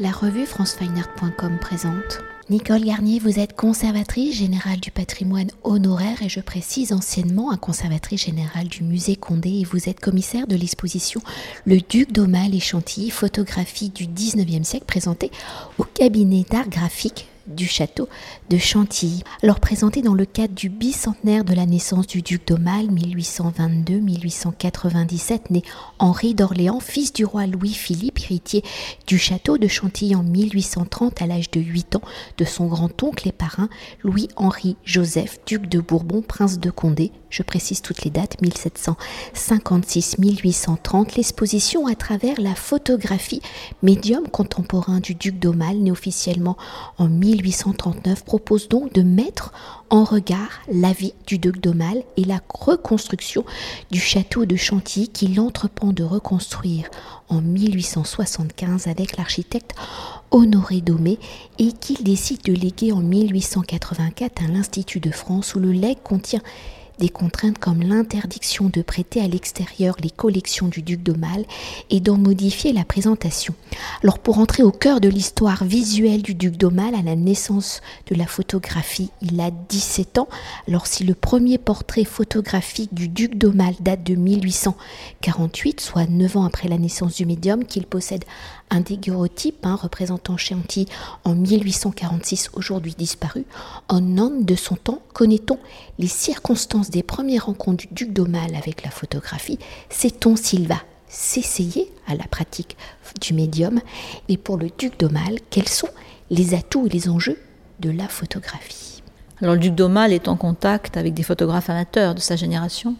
La revue francefineart.com présente. Nicole Garnier, vous êtes conservatrice générale du patrimoine honoraire et je précise anciennement un conservatrice générale du musée Condé et vous êtes commissaire de l'exposition Le Duc d'Aumale et Chantilly, photographie du 19e siècle présentée au cabinet d'art graphique du château de Chantilly. Alors présenté dans le cadre du bicentenaire de la naissance du duc d'Aumale 1822-1897, né Henri d'Orléans, fils du roi Louis-Philippe, héritier du château de Chantilly en 1830 à l'âge de 8 ans de son grand-oncle et parrain Louis-Henri Joseph, duc de Bourbon, prince de Condé. Je précise toutes les dates 1756-1830, l'exposition à travers la photographie médium contemporain du duc d'Aumale, né officiellement en 1830 1839 propose donc de mettre en regard la vie du duc d'Aumale et la reconstruction du château de Chantilly qu'il entreprend de reconstruire en 1875 avec l'architecte Honoré Domé et qu'il décide de léguer en 1884 à l'Institut de France où le legs contient des contraintes comme l'interdiction de prêter à l'extérieur les collections du duc d'Aumale et d'en modifier la présentation. Alors pour entrer au cœur de l'histoire visuelle du duc d'Aumale à la naissance de la photographie, il a 17 ans. Alors si le premier portrait photographique du duc d'Aumale date de 1848, soit 9 ans après la naissance du médium, qu'il possède un daguerreotype hein, représentant Chantilly en 1846, aujourd'hui disparu. En homme de son temps, connaît-on les circonstances des premières rencontres du duc d'Aumale avec la photographie? Sait-on s'il va s'essayer à la pratique du médium? Et pour le duc d'Aumale, quels sont les atouts et les enjeux de la photographie? Alors le duc d'Aumale est en contact avec des photographes amateurs de sa génération.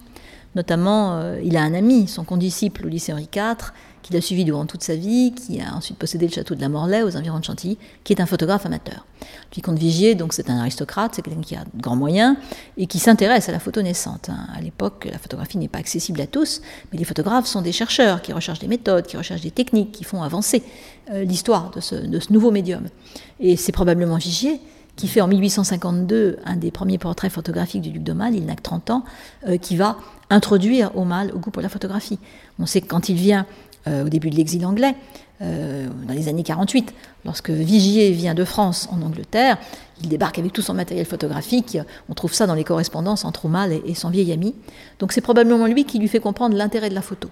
Notamment, euh, il a un ami, son condisciple au lycée Henri IV, qu'il a suivi durant toute sa vie, qui a ensuite possédé le château de la Morlaix aux environs de Chantilly, qui est un photographe amateur. Puis comte Vigier, donc c'est un aristocrate, c'est quelqu'un qui a de grands moyens et qui s'intéresse à la photo naissante. Hein. À l'époque, la photographie n'est pas accessible à tous, mais les photographes sont des chercheurs qui recherchent des méthodes, qui recherchent des techniques, qui font avancer euh, l'histoire de ce nouveau médium. Et c'est probablement Vigier qui fait en 1852 un des premiers portraits photographiques du duc d'Aumale, il n'a que 30 ans, euh, qui va introduire Aumale au goût pour la photographie. On sait que quand il vient euh, au début de l'exil anglais, euh, dans les années 48, lorsque Vigier vient de France en Angleterre, il débarque avec tout son matériel photographique. On trouve ça dans les correspondances entre Aumale et, son vieil ami. Donc c'est probablement lui qui lui fait comprendre l'intérêt de la photo.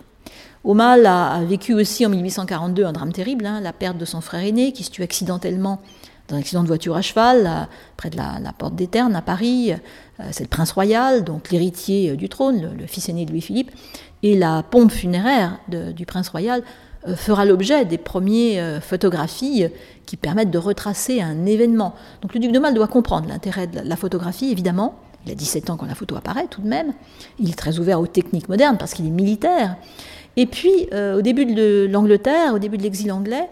Aumale a, vécu aussi en 1842 un drame terrible, hein, la perte de son frère aîné qui se tue accidentellement dans un accident de voiture à cheval, près de la, porte des Ternes à Paris. Euh, c'est le prince royal, donc l'héritier euh, du trône, le, fils aîné de Louis-Philippe. Et la pompe funéraire du prince royal euh, fera l'objet des premières photographies qui permettent de retracer un événement. Donc le duc de Mal doit comprendre l'intérêt de la photographie, évidemment. Il a 17 ans quand la photo apparaît, tout de même. Il est très ouvert aux techniques modernes parce qu'il est militaire. Et puis, au début de l'Angleterre, au début de l'exil anglais,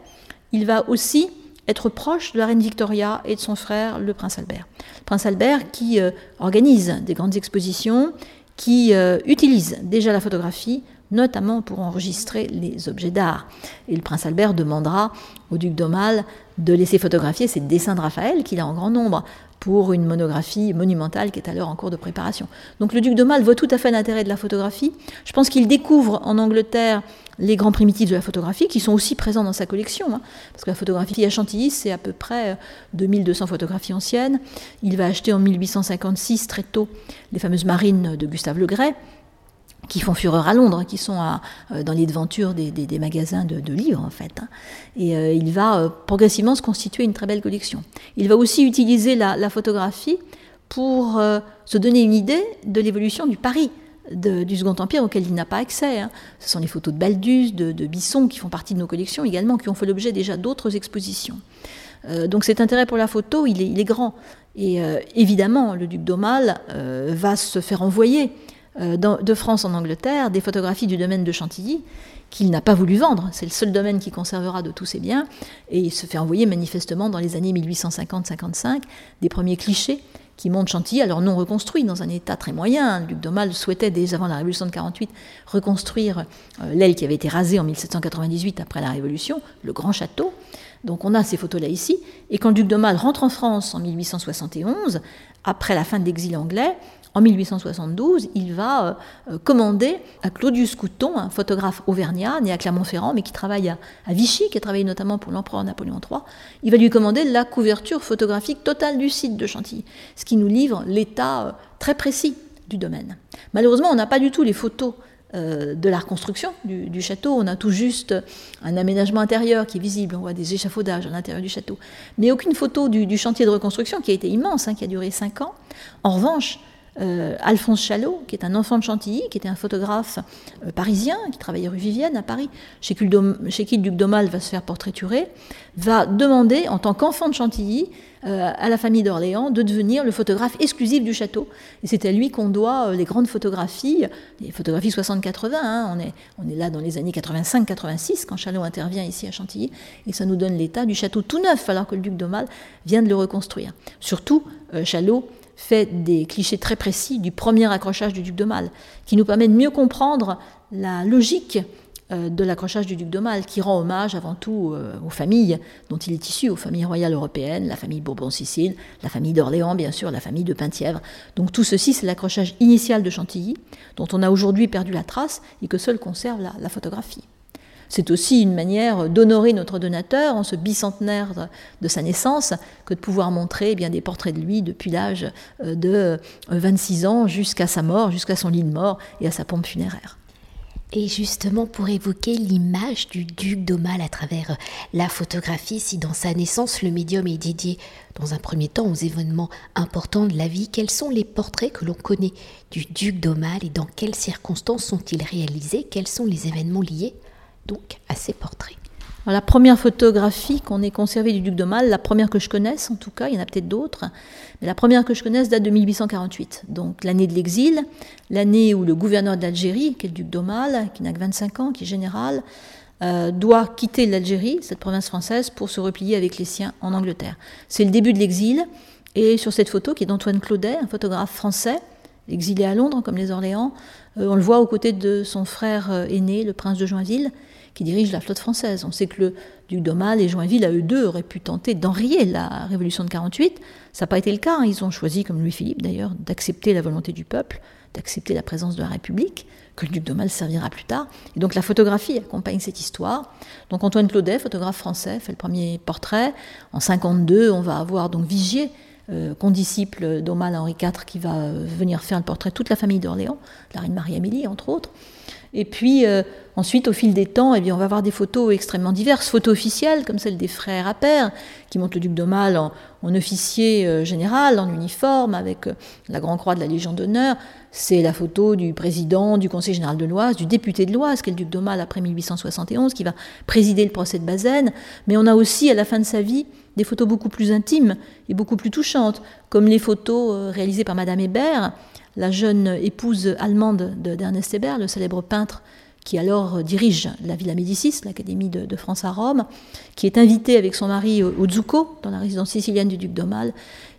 il va aussi être proche de la reine Victoria et de son frère, le prince Albert. Le prince Albert qui euh, organise des grandes expositions, qui euh, utilise déjà la photographie, notamment pour enregistrer les objets d'art. Et le prince Albert demandera au duc d'Aumale de laisser photographier ses dessins de Raphaël, qu'il a en grand nombre, pour une monographie monumentale qui est alors en cours de préparation. Donc le duc de voit tout à fait l'intérêt de la photographie. Je pense qu'il découvre en Angleterre les grands primitifs de la photographie qui sont aussi présents dans sa collection. Hein. parce que la photographie à Chantilly, c'est à peu près 2200 euh, photographies anciennes. Il va acheter en 1856, très tôt, les fameuses marines de Gustave Le Gray qui font fureur à Londres, qui sont euh, dans les devantures des, magasins de, livres en fait. Hein. Et euh, il va euh, progressivement se constituer une très belle collection. Il va aussi utiliser la, photographie pour se donner une idée de l'évolution du Paris du Second Empire auquel il n'a pas accès. Hein. Ce sont les photos de Baldus, de, Bisson qui font partie de nos collections également, qui ont fait l'objet déjà d'autres expositions. donc cet intérêt pour la photo, il est, il est grand. Et évidemment, le duc d'Aumale va se faire envoyer de France en Angleterre des photographies du domaine de Chantilly qu'il n'a pas voulu vendre. C'est le seul domaine qui conservera de tous ses biens. Et il se fait envoyer manifestement dans les années 1850-55 des premiers clichés qui montrent Chantilly, alors non reconstruit, dans un état très moyen. Luc Domal souhaitait, dès avant la Révolution de 48, reconstruire euh, l'aile qui avait été rasée en 1798 après la Révolution, le grand château. Donc on a ces photos-là ici. Et quand le duc d'Aumale rentre en France en 1871, après la fin de l'exil anglais, en 1872, il va euh, commander à Claudius Couton, un photographe auvergnat, né à Clermont-Ferrand, mais qui travaille à, Vichy, qui a travaillé notamment pour l'empereur Napoléon III, il va lui commander la couverture photographique totale du site de Chantilly, ce qui nous livre l'état euh, très précis du domaine. Malheureusement, on n'a pas du tout les photos euh, de la reconstruction du, château. On a tout juste un aménagement intérieur qui est visible, on voit des échafaudages à l'intérieur du château, mais aucune photo du, chantier de reconstruction qui a été immense, hein, qui a duré cinq ans. En revanche, euh, Alphonse Chalot, qui est un enfant de Chantilly, qui était un photographe euh, parisien, qui travaillait rue Vivienne à Paris, chez qui, le duc d'Aumale va se faire portraiturer, va demander, en tant qu'enfant de Chantilly, euh, à la famille d'Orléans de devenir le photographe exclusif du château. Et c'est à lui qu'on doit les grandes photographies, les photographies 60-80, hein, on, est, on est là dans les années 85-86 quand Chalot intervient ici à Chantilly, et ça nous donne l'état du château tout neuf alors que le duc d'Aumale vient de le reconstruire. Surtout, Chalot fait des clichés très précis du premier accrochage du duc de Mal, qui nous permet de mieux comprendre la logique euh, de l'accrochage du duc de Mal, qui rend hommage avant tout euh, aux familles dont il est issu, aux familles royales européennes, la famille Bourbon-Sicile, la famille d'Orléans, bien sûr, la famille de Penthièvre. Donc tout ceci, c'est l'accrochage initial de Chantilly, dont on a aujourd'hui perdu la trace et que seul conserve la photographie. C'est aussi une manière d'honorer notre donateur en ce bicentenaire de sa naissance que de pouvoir montrer eh bien, des portraits de lui depuis l'âge euh, de 26 ans jusqu'à sa mort, jusqu'à son lit de mort et à sa pompe funéraire. Et justement, pour évoquer l'image du duc d'Aumale à travers la photographie, si dans sa naissance, le médium est dédié dans un premier temps aux événements importants de la vie, quels sont les portraits que l'on connaît du duc d'Aumale et dans quelles circonstances sont-ils réalisés? Quels sont les événements liés donc à ses portraits. la première photographie qu'on ait conservée du duc de la première que je connaisse en tout cas, il y en a peut-être d'autres, mais la première que je connaisse date de 1848, donc l'année de l'exil, l'année où le gouverneur d'Algérie, qui est le duc d'Aumale, qui n'a que 25 ans, qui est général, euh, doit quitter l'Algérie, cette province française, pour se replier avec les siens en Angleterre. C'est le début de l'exil, et sur cette photo, qui est d'Antoine Claudet, un photographe français, exilé à Londres comme les Orléans, euh, on le voit aux côtés de son frère euh, aîné, le prince de Joinville, qui dirige la flotte française. On sait que le duc d'Aumale et Joinville, à eux deux, auraient pu tenter d'enrayer la révolution de 48. Ça n'a pas été le cas. Hein. Ils ont choisi, comme Louis-Philippe d'ailleurs, d'accepter la volonté du peuple, d'accepter la présence de la République, que le duc d'Aumale servira plus tard. Et donc la photographie accompagne cette histoire. Donc Antoine Claudet, photographe français, fait le premier portrait. En 52, on va avoir donc Vigier, euh, condisciple d'Aumale Henri IV, qui va euh, venir faire le portrait de toute la famille d'Orléans, la reine Marie-Amélie entre autres. Et puis euh, ensuite, au fil des temps, eh bien, on va avoir des photos extrêmement diverses, photos officielles comme celle des frères Appert, qui montrent le duc d'Aumale en, officier euh, général, en uniforme, avec euh, la Grand Croix de la Légion d'honneur. C'est la photo du président du Conseil général de l'Oise, du député de l'Oise, qui est le duc d'Aumale après 1871, qui va présider le procès de Bazaine. Mais on a aussi, à la fin de sa vie, des photos beaucoup plus intimes et beaucoup plus touchantes, comme les photos réalisées par Madame Hébert, la jeune épouse allemande d'Ernest Hébert, le célèbre peintre qui alors dirige la Villa Médicis, l'Académie de, France à Rome, qui est invitée avec son mari au Zucco, dans la résidence sicilienne du duc d'Aumale,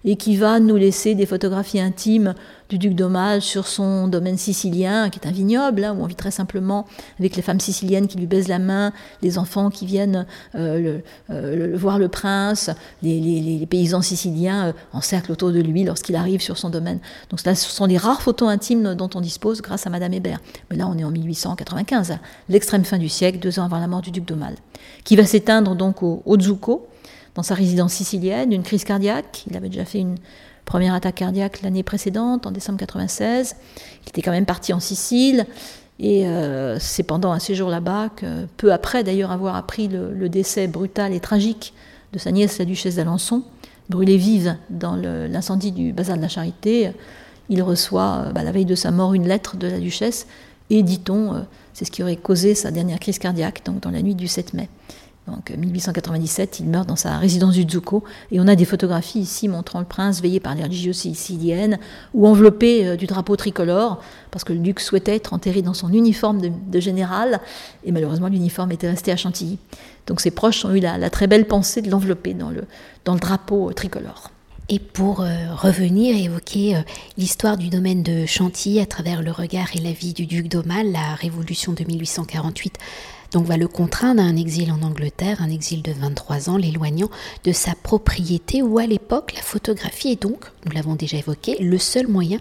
et qui va nous laisser des photographies intimes du duc d'Aumale sur son domaine sicilien, qui est un vignoble, hein, où on vit très simplement avec les femmes siciliennes qui lui baisent la main, les enfants qui viennent euh, euh, voir le prince, les, paysans siciliens euh, encerclent autour de lui lorsqu'il arrive sur son domaine. Donc ce sont des rares photos intimes dont on dispose grâce à Madame Hébert. Mais là, on est en 1895, l'extrême fin du siècle, deux ans avant la mort du duc d'Aumale, qui va s'éteindre donc au, au Zucco, dans sa résidence sicilienne, d'une crise cardiaque. Il avait déjà fait une première attaque cardiaque l'année précédente, en décembre 96. Il était quand même parti en Sicile. Et euh, c'est pendant un séjour là-bas que, peu après d'ailleurs avoir appris le, décès brutal et tragique de sa nièce, la duchesse d'Alençon, brûlée vive dans l'incendie du bazar de la Charité, il reçoit, euh, bah, la veille de sa mort, une lettre de la duchesse. Et dit-on, euh, c'est ce qui aurait causé sa dernière crise cardiaque, donc dans la nuit du 7 mai. Donc 1897, il meurt dans sa résidence du Zucco. Et on a des photographies ici montrant le prince veillé par les religieuses siciliennes ou enveloppé euh, du drapeau tricolore, parce que le duc souhaitait être enterré dans son uniforme de, général. Et malheureusement, l'uniforme était resté à Chantilly. Donc ses proches ont eu la, très belle pensée de l'envelopper dans le, dans le drapeau tricolore. Et pour euh, revenir évoquer euh, l'histoire du domaine de Chantilly à travers le regard et la vie du duc d'Aumale, la révolution de 1848 donc va le contraindre à un exil en Angleterre, un exil de 23 ans, l'éloignant de sa propriété où à l'époque la photographie est donc, nous l'avons déjà évoqué, le seul moyen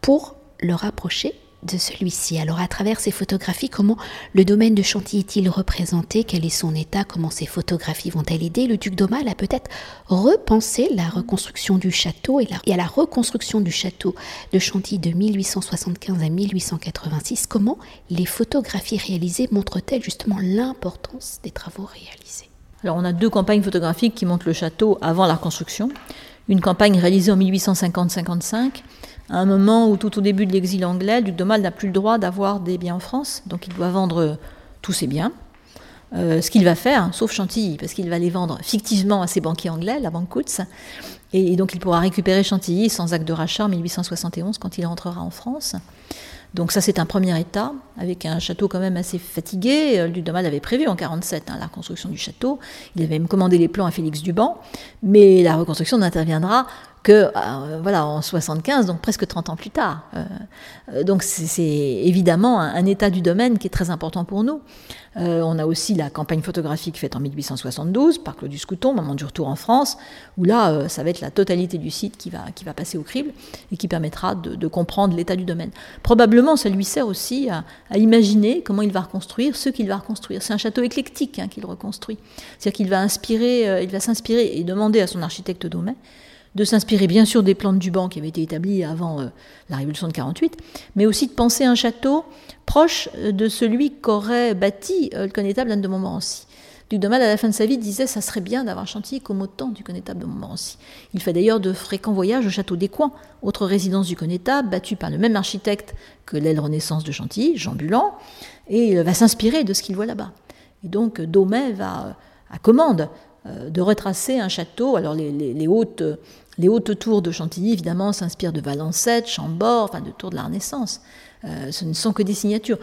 pour le rapprocher de celui-ci. Alors à travers ces photographies, comment le domaine de Chantilly est-il représenté? Quel est son état? Comment ces photographies vont-elles aider? Le duc d'Aumale à peut-être repenser la reconstruction du château et, à la reconstruction du château de Chantilly de 1875 à 1886 Comment les photographies réalisées montrent-elles justement l'importance des travaux réalisés? Alors on a deux campagnes photographiques qui montrent le château avant la reconstruction. Une campagne réalisée en 1850-55 à un moment où tout au début de l'exil anglais, le duc de Mal n'a plus le droit d'avoir des biens en France, donc il doit vendre tous ses biens. Euh, ce qu'il va faire, sauf Chantilly, parce qu'il va les vendre fictivement à ses banquiers anglais, la banque Coutts, et, donc il pourra récupérer Chantilly sans acte de rachat en 1871 quand il rentrera en France. Donc ça c'est un premier état, avec un château quand même assez fatigué. Le duc de Mal avait prévu en 47 hein, la reconstruction du château, il avait même commandé les plans à Félix Duban, mais la reconstruction n'interviendra que euh, voilà en 75, donc presque 30 ans plus tard. Euh, euh, donc c'est évidemment un, état du domaine qui est très important pour nous. on a aussi la campagne photographique faite en 1872 par Claudius Couton, moment du retour en France, où là, ça va être la totalité du site qui va, qui va passer au crible et qui permettra de, comprendre l'état du domaine. Probablement, ça lui sert aussi à, imaginer comment il va reconstruire ce qu'il va reconstruire. C'est un château éclectique hein, qu'il reconstruit. C'est-à-dire qu'il va inspirer, il va s'inspirer et demander à son architecte Daumet de s'inspirer bien sûr des plans de Duban qui avaient été établis avant euh, la Révolution de 48, mais aussi de penser un château proche euh, de celui qu'aurait bâti euh, le connétable Anne de Montmorency. Duc de à la fin de sa vie, disait ça serait bien d'avoir Chantilly comme au temps du connétable de Montmorency. Il fait d'ailleurs de fréquents voyages au château des Coins, autre résidence du connétable, battue par le même architecte que l'aile Renaissance de Chantilly, Jean Bulan, et il va s'inspirer de ce qu'il voit là-bas. Et donc Daumet va, à commande, de retracer un château. Alors les hautes les hautes tours de Chantilly, évidemment, s'inspirent de Valancette, Chambord, enfin de tours de la Renaissance. Euh, ce ne sont que des signatures.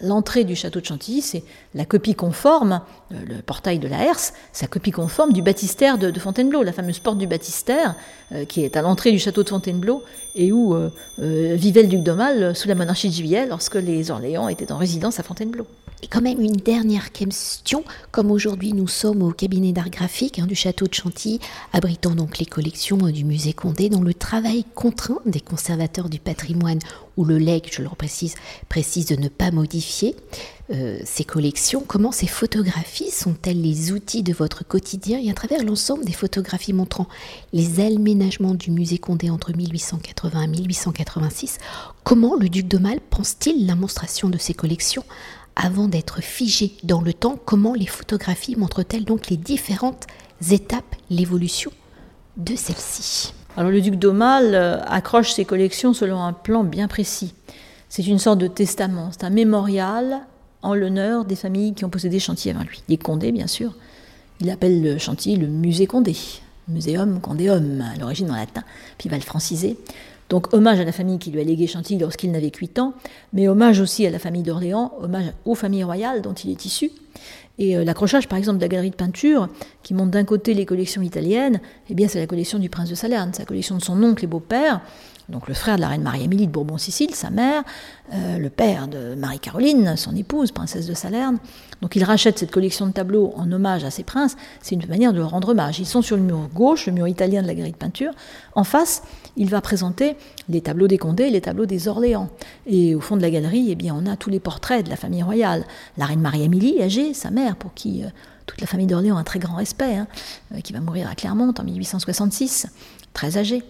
L'entrée du château de Chantilly, c'est la copie conforme, euh, le portail de la Herse, sa copie conforme du baptistère de, Fontainebleau, la fameuse porte du baptistère, euh, qui est à l'entrée du château de Fontainebleau, et où vivait le duc d'Aumale sous la monarchie de Juillet, lorsque les Orléans étaient en résidence à Fontainebleau. Et quand même une dernière question, comme aujourd'hui nous sommes au cabinet d'art graphique hein, du château de Chantilly, abritant donc les collections euh, du musée Condé, dans le travail contraint des conservateurs du patrimoine, où le legs, je le précise, précise de ne pas modifier euh, ces collections, comment ces photographies sont-elles les outils de votre quotidien et à travers l'ensemble des photographies montrant les aménagements du musée Condé entre 1880 et 1886, comment le duc de Mal pense-t-il la monstration de ces collections avant d'être figées dans le temps, comment les photographies montrent-elles donc les différentes étapes, l'évolution de celles-ci Alors le duc d'Aumale euh, accroche ses collections selon un plan bien précis. C'est une sorte de testament, c'est un mémorial en l'honneur des familles qui ont possédé Chantilly avant lui. Les Condé, bien sûr. Il appelle le Chantilly le musée Condé, Museum Condéum, à l'origine en latin, puis il va le franciser. Donc hommage à la famille qui lui a légué Chantilly lorsqu'il n'avait 8 ans, mais hommage aussi à la famille d'Orléans, hommage aux familles royales dont il est issu. Et euh, l'accrochage, par exemple, de la galerie de peinture, qui montre d'un côté les collections italiennes, eh bien c'est la collection du prince de Salerne, sa collection de son oncle et beau-père, donc le frère de la reine Marie-Amélie de Bourbon-Sicile, sa mère, euh, le père de Marie-Caroline, son épouse, princesse de Salerne. Donc il rachète cette collection de tableaux en hommage à ces princes. C'est une manière de leur rendre hommage. Ils sont sur le mur gauche, le mur italien de la galerie de peinture. En face, il va présenter les tableaux des Condés et les tableaux des Orléans. Et au fond de la galerie, eh bien, on a tous les portraits de la famille royale. La reine Marie-Amélie, âgée, sa mère, pour qui euh, toute la famille d'Orléans a un très grand respect, hein, euh, qui va mourir à Clermont en 1866, très âgée.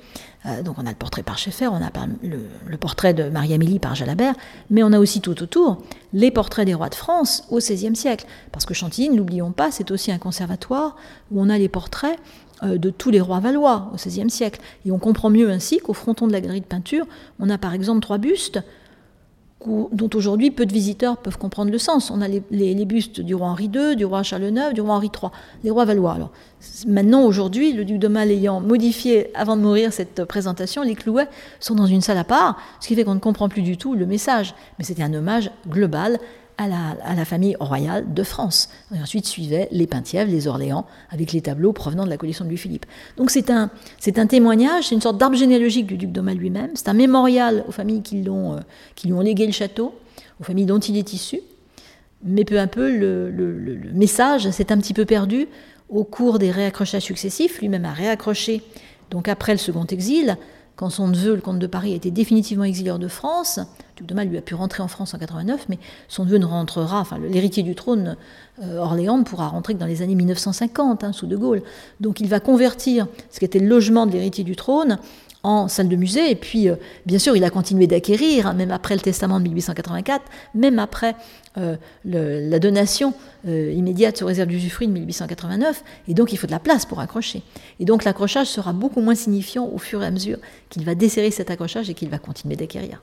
Euh, donc on a le portrait par Schaeffer, on a le, portrait de Marie-Amélie par Jalabert, mais on a aussi tout autour les portraits des rois de France au XVIe siècle. Parce que Chantilly, n'oublions pas, c'est aussi un conservatoire où on a les portraits euh, de tous les rois valois au XVIe siècle. Et on comprend mieux ainsi qu'au fronton de la galerie de peinture, on a par exemple trois bustes dont aujourd'hui peu de visiteurs peuvent comprendre le sens. On a les, bustes du roi Henri II, du roi Charles IX, du roi Henri III, les rois valois. Alors, maintenant, aujourd'hui, le duc de Mal ayant modifié avant de mourir cette présentation, les clouets sont dans une salle à part, ce qui fait qu'on ne comprend plus du tout le message. Mais c'était un hommage global à la, famille royale de France. Et ensuite suivaient les Penthièvres, les Orléans, avec les tableaux provenant de la collection de Louis-Philippe. Donc c'est un, c'est un témoignage, c'est une sorte d'arbre généalogique du duc d'Aumale lui-même, c'est un mémorial aux familles qui, l'ont, euh, qui lui ont légué le château, aux familles dont il est issu. Mais peu à peu, le, le message s'est un petit peu perdu au cours des réaccrochages successifs. Lui-même a réaccroché, donc après le second exil, quand son neveu, le comte de Paris, a été définitivement exilé hors de France, de Mal lui a pu rentrer en France en 89, mais son neveu ne rentrera, enfin l'héritier du trône, euh, Orléans, ne pourra rentrer que dans les années 1950, hein, sous De Gaulle. Donc il va convertir ce qui était le logement de l'héritier du trône en salle de musée. Et puis, euh, bien sûr, il a continué d'acquérir, hein, même après le testament de 1884, même après euh, la donation immédiate sur réserve d'usufruit de 1889. Et donc, il faut de la place pour accrocher. Et donc, l'accrochage sera beaucoup moins signifiant au fur et à mesure qu'il va desserrer cet accrochage et qu'il va continuer d'acquérir.